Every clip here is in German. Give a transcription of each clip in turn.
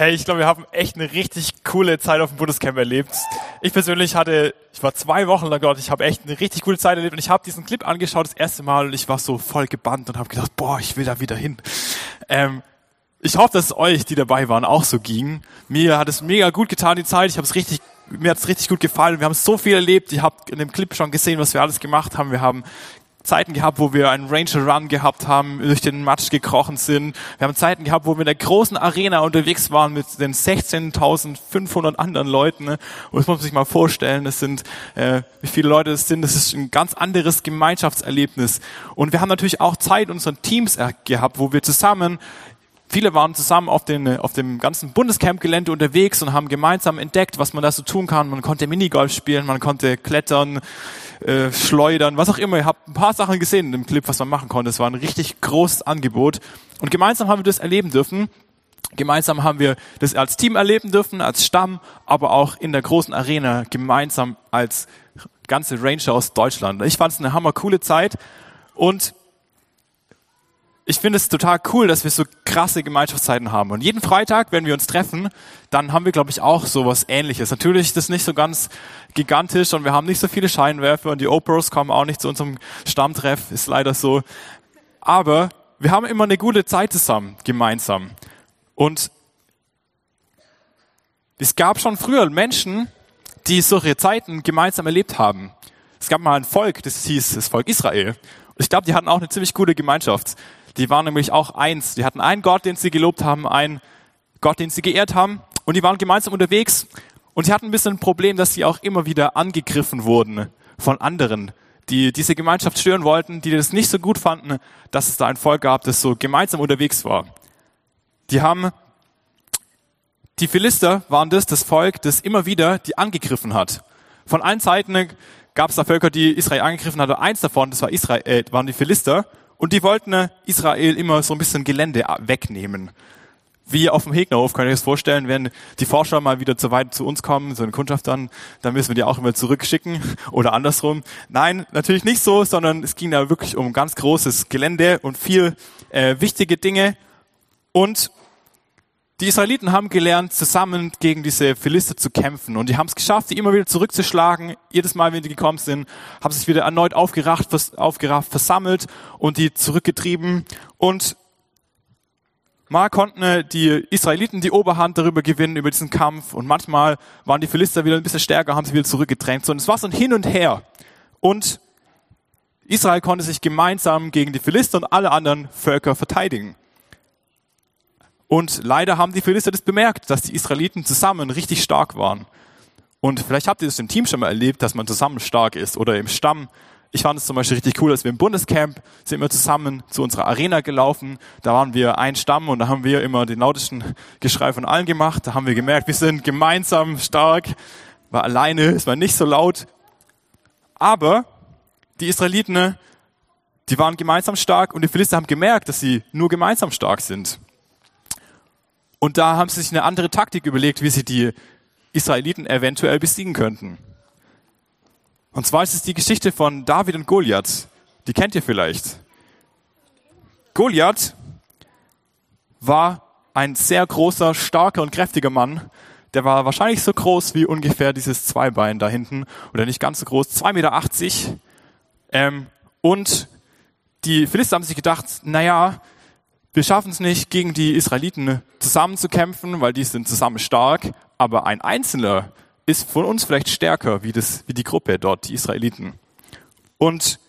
Hey, ich glaube, wir haben echt eine richtig coole Zeit auf dem Bundescamp erlebt. Ich persönlich hatte, ich war zwei Wochen lang dort, ich habe echt eine richtig coole Zeit erlebt und ich habe diesen Clip angeschaut das erste Mal und ich war so voll gebannt und habe gedacht, boah, ich will da wieder hin. Ähm, ich hoffe, dass es euch, die dabei waren, auch so ging. Mir hat es mega gut getan, die Zeit. Ich habe es richtig, mir hat es richtig gut gefallen. Wir haben so viel erlebt. Ihr habt in dem Clip schon gesehen, was wir alles gemacht haben. Wir haben Zeiten gehabt, wo wir einen Ranger Run gehabt haben, durch den Matsch gekrochen sind. Wir haben Zeiten gehabt, wo wir in der großen Arena unterwegs waren mit den 16.500 anderen Leuten. Ne? Und das muss man sich mal vorstellen. Das sind, äh, wie viele Leute das sind. Das ist ein ganz anderes Gemeinschaftserlebnis. Und wir haben natürlich auch Zeit unseren Teams gehabt, wo wir zusammen Viele waren zusammen auf, den, auf dem ganzen Bundescamp-Gelände unterwegs und haben gemeinsam entdeckt, was man da so tun kann. Man konnte Minigolf spielen, man konnte klettern, äh, schleudern, was auch immer. Ihr habt ein paar Sachen gesehen in dem Clip, was man machen konnte. Es war ein richtig großes Angebot. Und gemeinsam haben wir das erleben dürfen. Gemeinsam haben wir das als Team erleben dürfen, als Stamm, aber auch in der großen Arena gemeinsam als ganze Ranger aus Deutschland. Ich fand es eine hammer coole Zeit und ich finde es total cool, dass wir so krasse Gemeinschaftszeiten haben. Und jeden Freitag, wenn wir uns treffen, dann haben wir, glaube ich, auch sowas ähnliches. Natürlich ist das nicht so ganz gigantisch und wir haben nicht so viele Scheinwerfer und die Opros kommen auch nicht zu unserem Stammtreff, ist leider so. Aber wir haben immer eine gute Zeit zusammen, gemeinsam. Und es gab schon früher Menschen, die solche Zeiten gemeinsam erlebt haben. Es gab mal ein Volk, das hieß das Volk Israel. Und ich glaube, die hatten auch eine ziemlich gute Gemeinschaft. Die waren nämlich auch eins. Die hatten einen Gott, den sie gelobt haben, einen Gott, den sie geehrt haben. Und die waren gemeinsam unterwegs. Und sie hatten ein bisschen ein Problem, dass sie auch immer wieder angegriffen wurden von anderen, die diese Gemeinschaft stören wollten, die das nicht so gut fanden, dass es da ein Volk gab, das so gemeinsam unterwegs war. Die haben, die Philister waren das, das Volk, das immer wieder die angegriffen hat. Von allen Seiten gab es da Völker, die Israel angegriffen hatten. Eins davon, das war Israel, äh, waren die Philister. Und die wollten äh, Israel immer so ein bisschen Gelände wegnehmen. Wie auf dem Hegnerhof, könnt ihr euch das vorstellen, wenn die Forscher mal wieder zu weit zu uns kommen, so eine Kundschaft dann, dann müssen wir die auch immer zurückschicken oder andersrum. Nein, natürlich nicht so, sondern es ging da wirklich um ganz großes Gelände und viel äh, wichtige Dinge. Und die Israeliten haben gelernt, zusammen gegen diese Philister zu kämpfen. Und die haben es geschafft, die immer wieder zurückzuschlagen. Jedes Mal, wenn die gekommen sind, haben sich wieder erneut aufgerafft, aufgerafft versammelt und die zurückgetrieben. Und mal konnten die Israeliten die Oberhand darüber gewinnen, über diesen Kampf. Und manchmal waren die Philister wieder ein bisschen stärker, haben sie wieder zurückgedrängt. Und es war so ein Hin und Her. Und Israel konnte sich gemeinsam gegen die Philister und alle anderen Völker verteidigen. Und leider haben die Philister das bemerkt, dass die Israeliten zusammen richtig stark waren. Und vielleicht habt ihr das im Team schon mal erlebt, dass man zusammen stark ist oder im Stamm. Ich fand es zum Beispiel richtig cool, dass wir im Bundescamp sind wir zusammen zu unserer Arena gelaufen. Da waren wir ein Stamm und da haben wir immer den lautesten Geschrei von allen gemacht. Da haben wir gemerkt, wir sind gemeinsam stark. Weil alleine ist man nicht so laut. Aber die Israeliten, die waren gemeinsam stark und die Philister haben gemerkt, dass sie nur gemeinsam stark sind. Und da haben sie sich eine andere Taktik überlegt, wie sie die Israeliten eventuell besiegen könnten. Und zwar ist es die Geschichte von David und Goliath. Die kennt ihr vielleicht. Goliath war ein sehr großer, starker und kräftiger Mann. Der war wahrscheinlich so groß wie ungefähr dieses Zweibein da hinten. Oder nicht ganz so groß, 2,80 Meter. Ähm, und die Philister haben sich gedacht, naja, wir schaffen es nicht, gegen die Israeliten zusammen zu kämpfen, weil die sind zusammen stark, aber ein Einzelner ist von uns vielleicht stärker wie, das, wie die Gruppe dort, die Israeliten. Und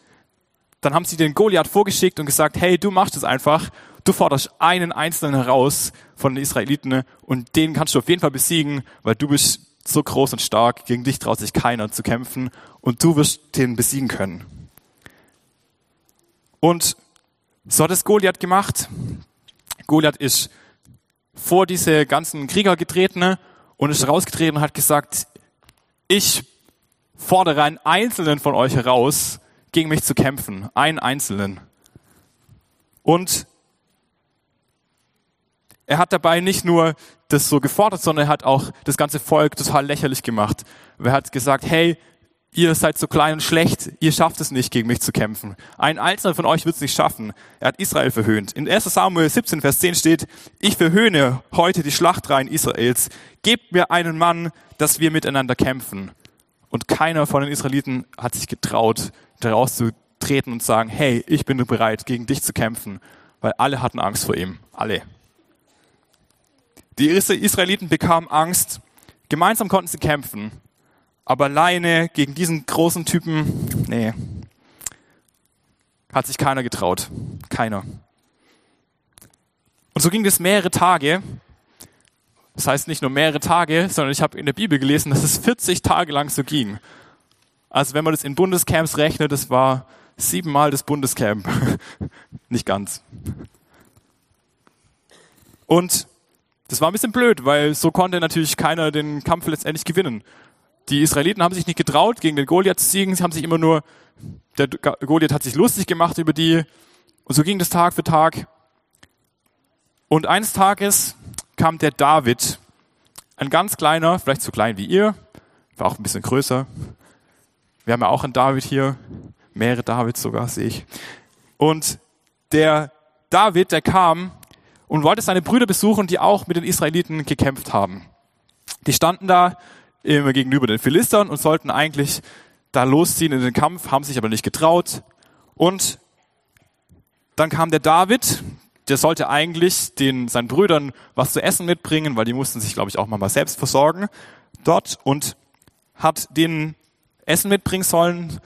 dann haben sie den Goliath vorgeschickt und gesagt, hey, du machst es einfach, du forderst einen Einzelnen heraus von den Israeliten und den kannst du auf jeden Fall besiegen, weil du bist so groß und stark, gegen dich traut sich keiner zu kämpfen und du wirst den besiegen können. Und so hat es Goliath gemacht. Goliath ist vor diese ganzen Krieger getreten und ist rausgetreten und hat gesagt, ich fordere einen Einzelnen von euch heraus, gegen mich zu kämpfen. Einen Einzelnen. Und er hat dabei nicht nur das so gefordert, sondern er hat auch das ganze Volk total lächerlich gemacht. Er hat gesagt, hey, ihr seid so klein und schlecht, ihr schafft es nicht, gegen mich zu kämpfen. Ein Einzelner von euch wird es nicht schaffen. Er hat Israel verhöhnt. In 1 Samuel 17, Vers 10 steht, ich verhöhne heute die Schlachtreihen Israels. Gebt mir einen Mann, dass wir miteinander kämpfen. Und keiner von den Israeliten hat sich getraut, daraus zu treten und sagen, hey, ich bin bereit, gegen dich zu kämpfen. Weil alle hatten Angst vor ihm. Alle. Die Israeliten bekamen Angst. Gemeinsam konnten sie kämpfen. Aber alleine gegen diesen großen Typen, nee, hat sich keiner getraut. Keiner. Und so ging es mehrere Tage. Das heißt nicht nur mehrere Tage, sondern ich habe in der Bibel gelesen, dass es 40 Tage lang so ging. Also wenn man das in Bundescamps rechnet, das war siebenmal das Bundescamp. nicht ganz. Und das war ein bisschen blöd, weil so konnte natürlich keiner den Kampf letztendlich gewinnen. Die Israeliten haben sich nicht getraut, gegen den Goliath zu siegen. Sie haben sich immer nur, der Goliath hat sich lustig gemacht über die. Und so ging das Tag für Tag. Und eines Tages kam der David, ein ganz kleiner, vielleicht so klein wie ihr, war auch ein bisschen größer. Wir haben ja auch einen David hier, mehrere Davids sogar, sehe ich. Und der David, der kam und wollte seine Brüder besuchen, die auch mit den Israeliten gekämpft haben. Die standen da gegenüber den Philistern und sollten eigentlich da losziehen in den Kampf, haben sich aber nicht getraut. Und dann kam der David, der sollte eigentlich den, seinen Brüdern was zu essen mitbringen, weil die mussten sich, glaube ich, auch mal selbst versorgen dort und hat den Essen mitbringen sollen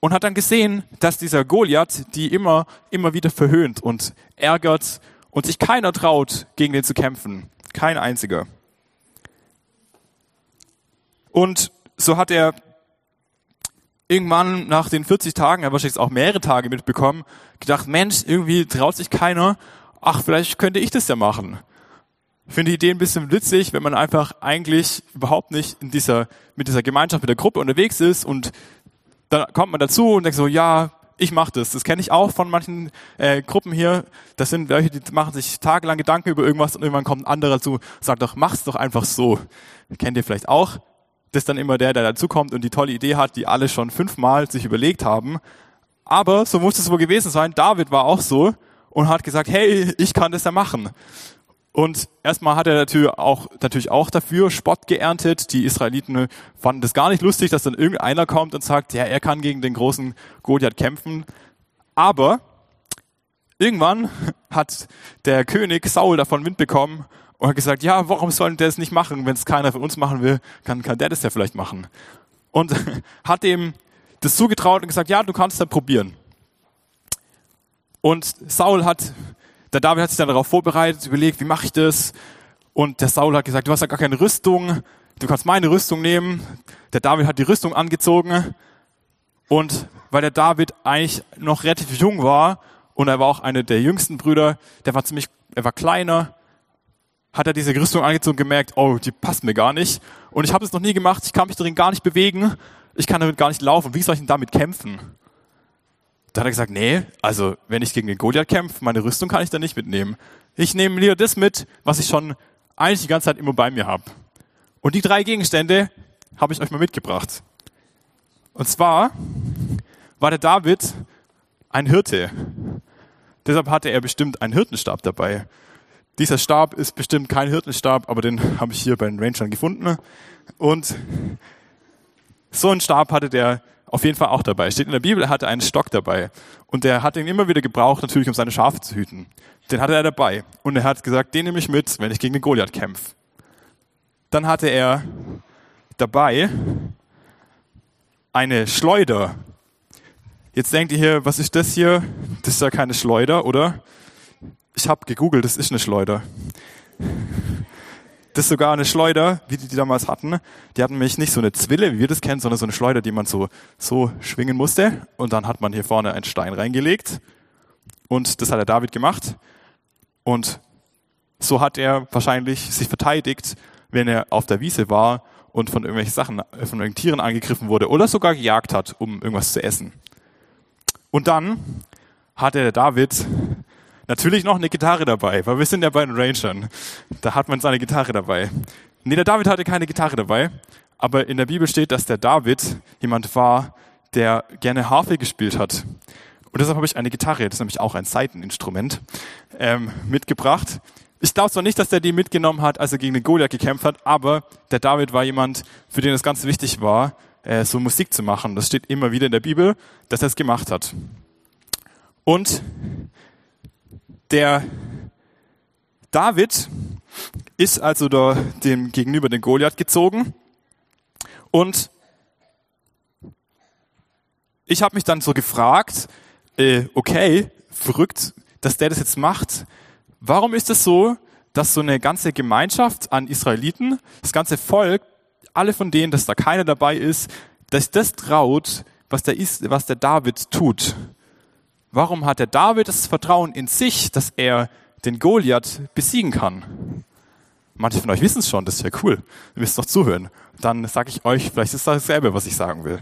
und hat dann gesehen, dass dieser Goliath die immer, immer wieder verhöhnt und ärgert und sich keiner traut, gegen den zu kämpfen. Kein einziger. Und so hat er irgendwann nach den 40 Tagen, er wahrscheinlich auch mehrere Tage mitbekommen, gedacht, Mensch, irgendwie traut sich keiner. Ach, vielleicht könnte ich das ja machen. Ich finde die Idee ein bisschen witzig, wenn man einfach eigentlich überhaupt nicht in dieser, mit dieser Gemeinschaft, mit der Gruppe unterwegs ist und dann kommt man dazu und denkt so, ja, ich mache das. Das kenne ich auch von manchen äh, Gruppen hier. Das sind welche, die machen sich tagelang Gedanken über irgendwas und irgendwann kommt ein anderer dazu, sagt doch, mach's doch einfach so. Kennt ihr vielleicht auch? Das ist dann immer der, der dazukommt und die tolle Idee hat, die alle schon fünfmal sich überlegt haben. Aber so muss es wohl gewesen sein. David war auch so und hat gesagt, hey, ich kann das ja machen. Und erstmal hat er natürlich auch, natürlich auch dafür Spott geerntet. Die Israeliten fanden das gar nicht lustig, dass dann irgendeiner kommt und sagt, ja, er kann gegen den großen Goliath kämpfen. Aber irgendwann hat der König Saul davon Wind bekommen und hat gesagt, ja, warum soll der es nicht machen? Wenn es keiner von uns machen will, kann, kann der das ja vielleicht machen. Und hat dem das zugetraut und gesagt, ja, du kannst es ja probieren. Und Saul hat, der David hat sich dann darauf vorbereitet, überlegt, wie mache ich das? Und der Saul hat gesagt, du hast ja gar keine Rüstung, du kannst meine Rüstung nehmen. Der David hat die Rüstung angezogen. Und weil der David eigentlich noch relativ jung war und er war auch einer der jüngsten Brüder, der war ziemlich, er war kleiner, hat er diese Rüstung angezogen und gemerkt, oh, die passt mir gar nicht. Und ich habe es noch nie gemacht, ich kann mich darin gar nicht bewegen, ich kann damit gar nicht laufen. Wie soll ich denn damit kämpfen? Da hat er gesagt, nee, also wenn ich gegen den Goliath kämpfe, meine Rüstung kann ich da nicht mitnehmen. Ich nehme lieber das mit, was ich schon eigentlich die ganze Zeit immer bei mir habe. Und die drei Gegenstände habe ich euch mal mitgebracht. Und zwar war der David ein Hirte. Deshalb hatte er bestimmt einen Hirtenstab dabei. Dieser Stab ist bestimmt kein Hirtenstab, aber den habe ich hier bei den Rangern gefunden. Und so einen Stab hatte der auf jeden Fall auch dabei. Steht in der Bibel, er hatte einen Stock dabei. Und der hat ihn immer wieder gebraucht, natürlich, um seine Schafe zu hüten. Den hatte er dabei. Und er hat gesagt, den nehme ich mit, wenn ich gegen den Goliath kämpfe. Dann hatte er dabei eine Schleuder. Jetzt denkt ihr hier, was ist das hier? Das ist ja keine Schleuder, oder? Ich habe gegoogelt, das ist eine Schleuder. Das ist sogar eine Schleuder, wie die, die damals hatten. Die hatten nämlich nicht so eine Zwille, wie wir das kennen, sondern so eine Schleuder, die man so, so schwingen musste. Und dann hat man hier vorne einen Stein reingelegt. Und das hat der David gemacht. Und so hat er wahrscheinlich sich verteidigt, wenn er auf der Wiese war und von irgendwelchen Sachen, von irgendwelchen Tieren angegriffen wurde oder sogar gejagt hat, um irgendwas zu essen. Und dann hatte der David Natürlich noch eine Gitarre dabei, weil wir sind ja bei den Rangern. Da hat man seine Gitarre dabei. Nee, der David hatte keine Gitarre dabei, aber in der Bibel steht, dass der David jemand war, der gerne Harfe gespielt hat. Und deshalb habe ich eine Gitarre, das ist nämlich auch ein Saiteninstrument, ähm, mitgebracht. Ich glaube zwar nicht, dass der die mitgenommen hat, als er gegen den Goliath gekämpft hat, aber der David war jemand, für den es ganz wichtig war, äh, so Musik zu machen. Das steht immer wieder in der Bibel, dass er es gemacht hat. Und der David ist also da dem gegenüber den Goliath gezogen und ich habe mich dann so gefragt, äh, okay, verrückt, dass der das jetzt macht. Warum ist es so, dass so eine ganze Gemeinschaft an Israeliten, das ganze Volk, alle von denen, dass da keiner dabei ist, dass das traut, was der, was der David tut? Warum hat der David das Vertrauen in sich, dass er den Goliath besiegen kann? Manche von euch wissen es schon, das ist ja cool. Ihr müsst noch zuhören. Dann sage ich euch, vielleicht ist das dasselbe, was ich sagen will.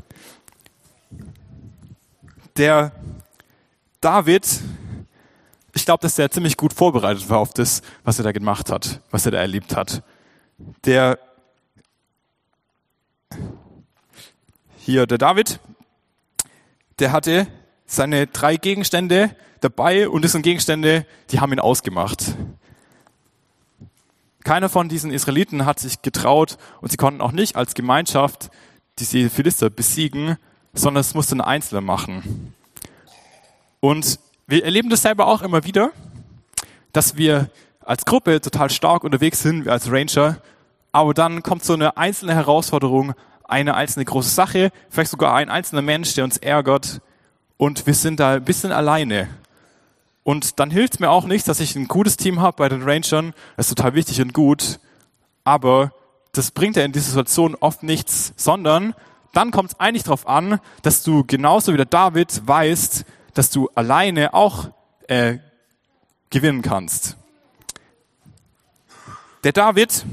Der David, ich glaube, dass der ziemlich gut vorbereitet war auf das, was er da gemacht hat, was er da erlebt hat. Der hier, der David, der hatte seine drei Gegenstände dabei und das sind Gegenstände, die haben ihn ausgemacht. Keiner von diesen Israeliten hat sich getraut und sie konnten auch nicht als Gemeinschaft diese Philister besiegen, sondern es musste ein Einzelner machen. Und wir erleben das selber auch immer wieder, dass wir als Gruppe total stark unterwegs sind, wir als Ranger, aber dann kommt so eine einzelne Herausforderung, eine einzelne große Sache, vielleicht sogar ein einzelner Mensch, der uns ärgert und wir sind da ein bisschen alleine. Und dann hilft es mir auch nicht, dass ich ein gutes Team habe bei den Rangern, das ist total wichtig und gut, aber das bringt ja in dieser Situation oft nichts, sondern dann kommt es eigentlich darauf an, dass du genauso wie der David weißt, dass du alleine auch äh, gewinnen kannst. Der David,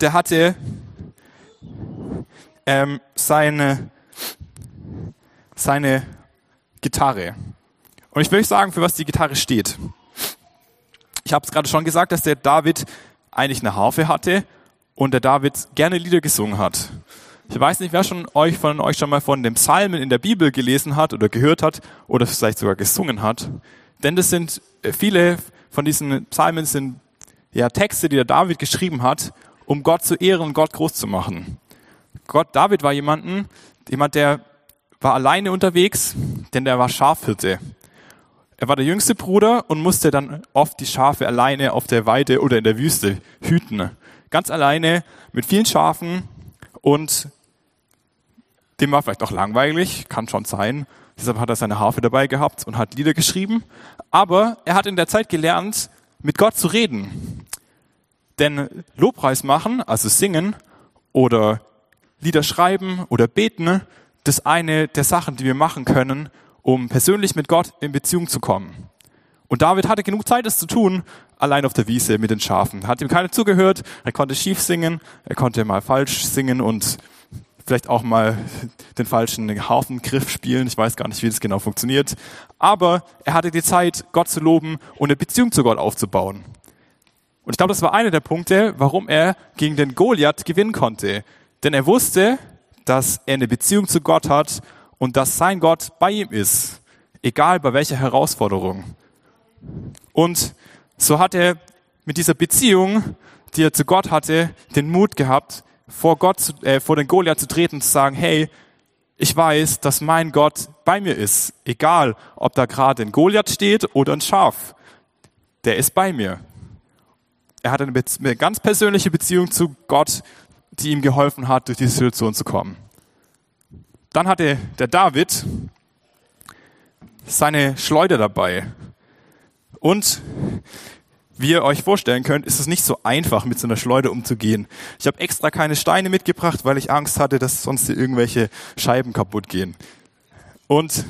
der hatte ähm, seine, seine Gitarre. Und ich will euch sagen, für was die Gitarre steht. Ich habe es gerade schon gesagt, dass der David eigentlich eine Harfe hatte und der David gerne Lieder gesungen hat. Ich weiß nicht, wer schon euch von euch schon mal von dem Psalmen in der Bibel gelesen hat oder gehört hat oder vielleicht sogar gesungen hat. Denn das sind äh, viele von diesen Psalmen sind ja Texte, die der David geschrieben hat, um Gott zu ehren und Gott groß zu machen. Gott, David war jemanden, jemand, der war alleine unterwegs, denn der war Schafhirte. Er war der jüngste Bruder und musste dann oft die Schafe alleine auf der Weide oder in der Wüste hüten. Ganz alleine mit vielen Schafen und dem war vielleicht auch langweilig, kann schon sein. Deshalb hat er seine Harfe dabei gehabt und hat Lieder geschrieben. Aber er hat in der Zeit gelernt, mit Gott zu reden. Denn Lobpreis machen, also singen oder Lieder schreiben oder beten, das eine der Sachen, die wir machen können, um persönlich mit Gott in Beziehung zu kommen. Und David hatte genug Zeit, es zu tun, allein auf der Wiese mit den Schafen. Hat ihm keiner zugehört, er konnte schief singen, er konnte mal falsch singen und vielleicht auch mal den falschen Hafengriff spielen. Ich weiß gar nicht, wie das genau funktioniert. Aber er hatte die Zeit, Gott zu loben und eine Beziehung zu Gott aufzubauen. Und ich glaube, das war einer der Punkte, warum er gegen den Goliath gewinnen konnte. Denn er wusste, dass er eine Beziehung zu Gott hat und dass sein Gott bei ihm ist. Egal bei welcher Herausforderung. Und so hat er mit dieser Beziehung, die er zu Gott hatte, den Mut gehabt, vor Gott, äh, vor den Goliath zu treten und zu sagen, hey, ich weiß, dass mein Gott bei mir ist. Egal, ob da gerade ein Goliath steht oder ein Schaf. Der ist bei mir. Er hat eine, eine ganz persönliche Beziehung zu Gott, die ihm geholfen hat, durch diese Situation zu kommen. Dann hatte der David seine Schleuder dabei. Und wie ihr euch vorstellen könnt, ist es nicht so einfach, mit so einer Schleuder umzugehen. Ich habe extra keine Steine mitgebracht, weil ich Angst hatte, dass sonst hier irgendwelche Scheiben kaputt gehen. Und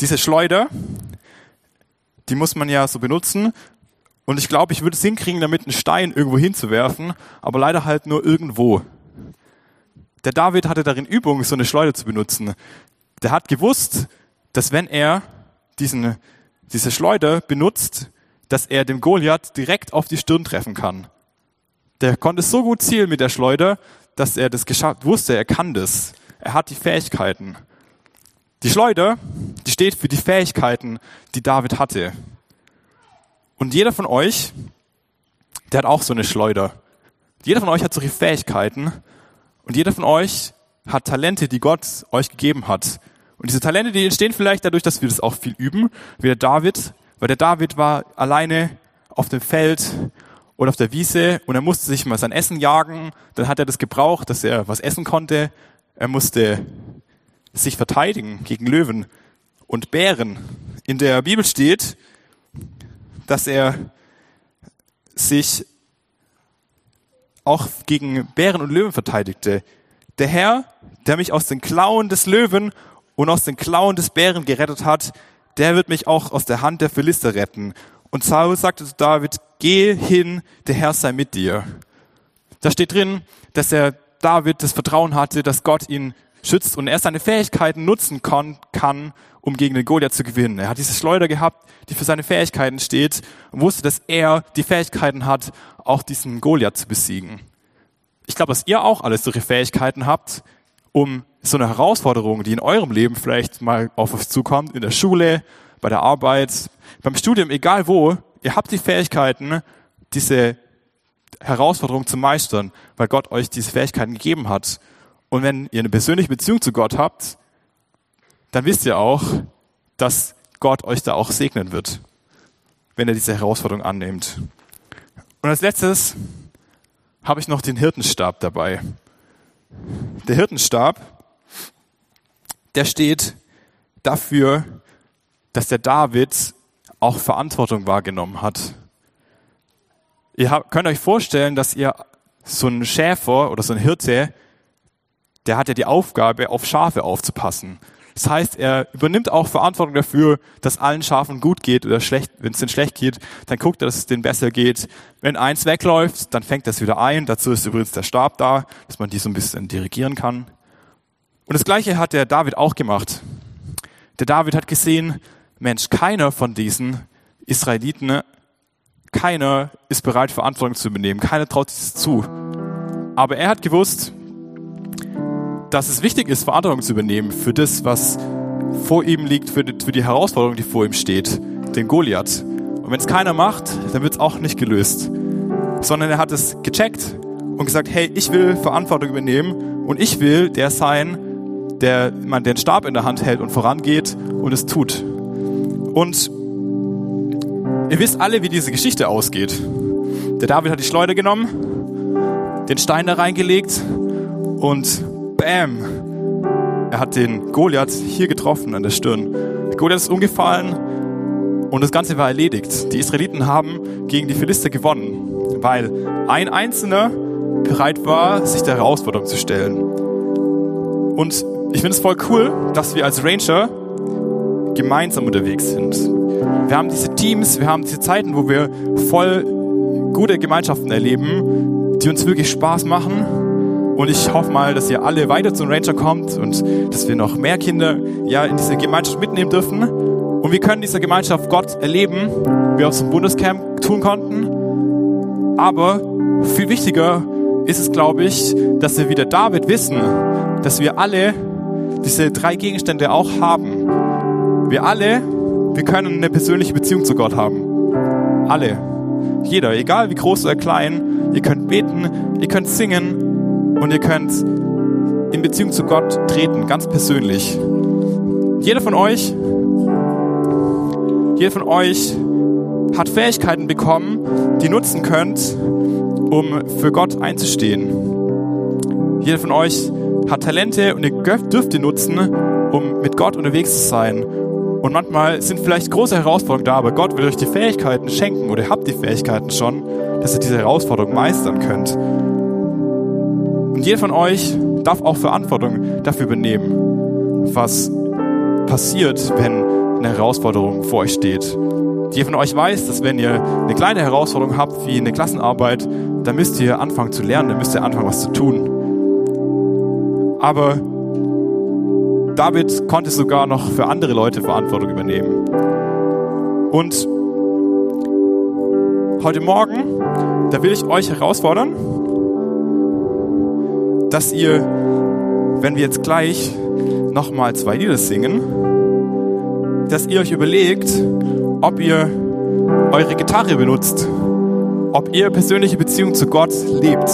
diese Schleuder, die muss man ja so benutzen. Und ich glaube, ich würde es hinkriegen, damit einen Stein irgendwo hinzuwerfen, aber leider halt nur irgendwo. Der David hatte darin Übung, so eine Schleuder zu benutzen. Der hat gewusst, dass wenn er diesen, diese Schleuder benutzt, dass er dem Goliath direkt auf die Stirn treffen kann. der konnte so gut zielen mit der Schleuder, dass er das geschafft wusste, er kann das. Er hat die Fähigkeiten. Die Schleuder, die steht für die Fähigkeiten, die David hatte. Und jeder von euch, der hat auch so eine Schleuder. Jeder von euch hat solche Fähigkeiten und jeder von euch hat Talente, die Gott euch gegeben hat. Und diese Talente, die entstehen vielleicht dadurch, dass wir das auch viel üben, wie der David, weil der David war alleine auf dem Feld oder auf der Wiese und er musste sich mal sein Essen jagen, dann hat er das gebraucht, dass er was essen konnte. Er musste sich verteidigen gegen Löwen und Bären. In der Bibel steht, dass er sich auch gegen Bären und Löwen verteidigte. Der Herr, der mich aus den Klauen des Löwen und aus den Klauen des Bären gerettet hat, der wird mich auch aus der Hand der Philister retten. Und Saul sagte zu David, geh hin, der Herr sei mit dir. Da steht drin, dass er David das Vertrauen hatte, dass Gott ihn schützt und er seine Fähigkeiten nutzen kann, um gegen den Goliath zu gewinnen. Er hat diese Schleuder gehabt, die für seine Fähigkeiten steht und wusste, dass er die Fähigkeiten hat, auch diesen Goliath zu besiegen. Ich glaube, dass ihr auch alles solche Fähigkeiten habt, um so eine Herausforderung, die in eurem Leben vielleicht mal auf euch zukommt, in der Schule, bei der Arbeit, beim Studium, egal wo, ihr habt die Fähigkeiten, diese Herausforderung zu meistern, weil Gott euch diese Fähigkeiten gegeben hat. Und wenn ihr eine persönliche Beziehung zu Gott habt, dann wisst ihr auch, dass Gott euch da auch segnen wird, wenn ihr diese Herausforderung annehmt. Und als letztes habe ich noch den Hirtenstab dabei. Der Hirtenstab, der steht dafür, dass der David auch Verantwortung wahrgenommen hat. Ihr könnt euch vorstellen, dass ihr so einen Schäfer oder so einen Hirte, der hat ja die Aufgabe, auf Schafe aufzupassen. Das heißt, er übernimmt auch Verantwortung dafür, dass allen Schafen gut geht oder schlecht, wenn es denen schlecht geht, dann guckt er, dass es denen besser geht. Wenn eins wegläuft, dann fängt das wieder ein. Dazu ist übrigens der Stab da, dass man die so ein bisschen dirigieren kann. Und das Gleiche hat der David auch gemacht. Der David hat gesehen, Mensch, keiner von diesen Israeliten, keiner ist bereit, Verantwortung zu übernehmen. Keiner traut sich das zu. Aber er hat gewusst, dass es wichtig ist, Verantwortung zu übernehmen für das, was vor ihm liegt, für die, für die Herausforderung, die vor ihm steht, den Goliath. Und wenn es keiner macht, dann wird es auch nicht gelöst. Sondern er hat es gecheckt und gesagt, hey, ich will Verantwortung übernehmen und ich will der sein, der man den Stab in der Hand hält und vorangeht und es tut. Und ihr wisst alle, wie diese Geschichte ausgeht. Der David hat die Schleuder genommen, den Stein da reingelegt und bam, er hat den Goliath hier getroffen an der Stirn. Der Goliath ist umgefallen und das Ganze war erledigt. Die Israeliten haben gegen die Philister gewonnen, weil ein Einzelner bereit war, sich der Herausforderung zu stellen. Und ich finde es voll cool, dass wir als Ranger gemeinsam unterwegs sind. Wir haben diese Teams, wir haben diese Zeiten, wo wir voll gute Gemeinschaften erleben, die uns wirklich Spaß machen. Und ich hoffe mal, dass ihr alle weiter zum Ranger kommt und dass wir noch mehr Kinder ja in diese Gemeinschaft mitnehmen dürfen. Und wir können dieser Gemeinschaft Gott erleben, wie wir aus dem Bundescamp tun konnten. Aber viel wichtiger ist es, glaube ich, dass wir wieder David wissen, dass wir alle diese drei Gegenstände auch haben. Wir alle, wir können eine persönliche Beziehung zu Gott haben. Alle. Jeder, egal wie groß oder klein. Ihr könnt beten, ihr könnt singen und ihr könnt in Beziehung zu Gott treten, ganz persönlich. Jeder von euch, jeder von euch hat Fähigkeiten bekommen, die nutzen könnt, um für Gott einzustehen. Jeder von euch hat Talente und ihr dürft die nutzen, um mit Gott unterwegs zu sein. Und manchmal sind vielleicht große Herausforderungen da, aber Gott will euch die Fähigkeiten schenken oder ihr habt die Fähigkeiten schon, dass ihr diese Herausforderung meistern könnt. Und jeder von euch darf auch Verantwortung dafür übernehmen, was passiert, wenn eine Herausforderung vor euch steht. Jeder von euch weiß, dass wenn ihr eine kleine Herausforderung habt, wie eine Klassenarbeit, dann müsst ihr anfangen zu lernen, dann müsst ihr anfangen, was zu tun. Aber David konnte sogar noch für andere Leute Verantwortung übernehmen. Und heute Morgen, da will ich euch herausfordern, dass ihr, wenn wir jetzt gleich nochmal zwei Lieder singen, dass ihr euch überlegt, ob ihr eure Gitarre benutzt, ob ihr persönliche Beziehung zu Gott lebt,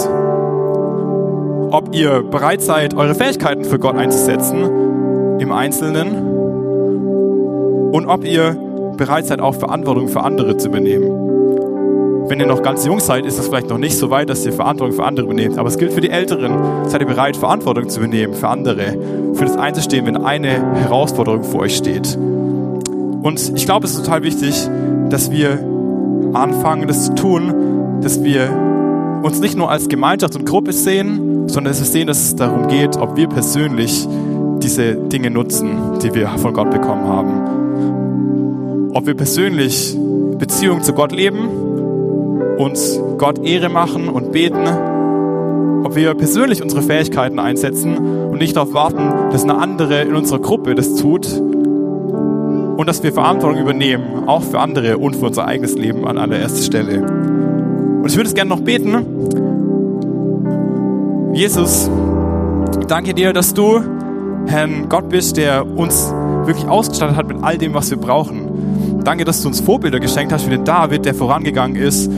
ob ihr bereit seid, eure Fähigkeiten für Gott einzusetzen im Einzelnen und ob ihr bereit seid, auch Verantwortung für andere zu übernehmen. Wenn ihr noch ganz jung seid, ist es vielleicht noch nicht so weit, dass ihr Verantwortung für andere übernehmt. Aber es gilt für die Älteren. Seid ihr bereit, Verantwortung zu übernehmen für andere, für das einzustehen, wenn eine Herausforderung vor euch steht. Und ich glaube, es ist total wichtig, dass wir anfangen, das zu tun, dass wir uns nicht nur als Gemeinschaft und Gruppe sehen, sondern dass wir sehen, dass es darum geht, ob wir persönlich diese Dinge nutzen, die wir von Gott bekommen haben. Ob wir persönlich Beziehung zu Gott leben, uns Gott Ehre machen und beten, ob wir persönlich unsere Fähigkeiten einsetzen und nicht darauf warten, dass eine andere in unserer Gruppe das tut und dass wir Verantwortung übernehmen, auch für andere und für unser eigenes Leben an allererster Stelle. Und ich würde es gerne noch beten. Jesus, danke dir, dass du, Herr Gott bist, der uns wirklich ausgestattet hat mit all dem, was wir brauchen. Danke, dass du uns Vorbilder geschenkt hast wie den David, der vorangegangen ist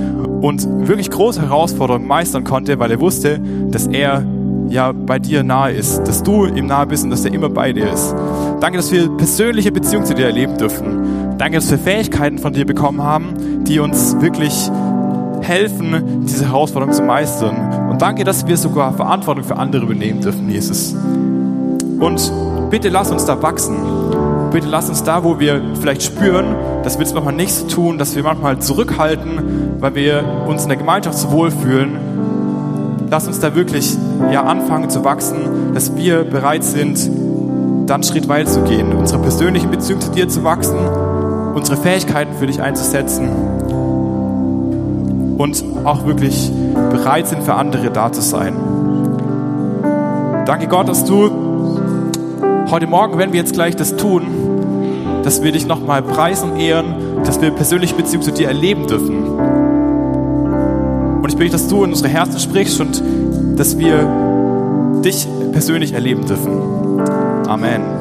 und wirklich große Herausforderungen meistern konnte, weil er wusste, dass er ja bei dir nahe ist, dass du ihm nahe bist und dass er immer bei dir ist. Danke, dass wir persönliche Beziehung zu dir erleben dürfen. Danke, dass wir Fähigkeiten von dir bekommen haben, die uns wirklich helfen, diese Herausforderung zu meistern. Und danke, dass wir sogar Verantwortung für andere übernehmen dürfen, Jesus. Und bitte lass uns da wachsen. Bitte lass uns da, wo wir vielleicht spüren, dass wir es manchmal nicht so tun, dass wir manchmal zurückhalten, weil wir uns in der Gemeinschaft so wohlfühlen. Lass uns da wirklich ja anfangen zu wachsen, dass wir bereit sind, dann einen Schritt weiter zu gehen, unsere persönlichen Beziehung zu dir zu wachsen, unsere Fähigkeiten für dich einzusetzen und auch wirklich bereit sind, für andere da zu sein. Danke Gott, dass du heute Morgen, wenn wir jetzt gleich das tun, dass wir dich nochmal preisen ehren, dass wir persönliche Beziehung zu dir erleben dürfen. Und ich bitte, dass du in unsere Herzen sprichst und dass wir dich persönlich erleben dürfen. Amen.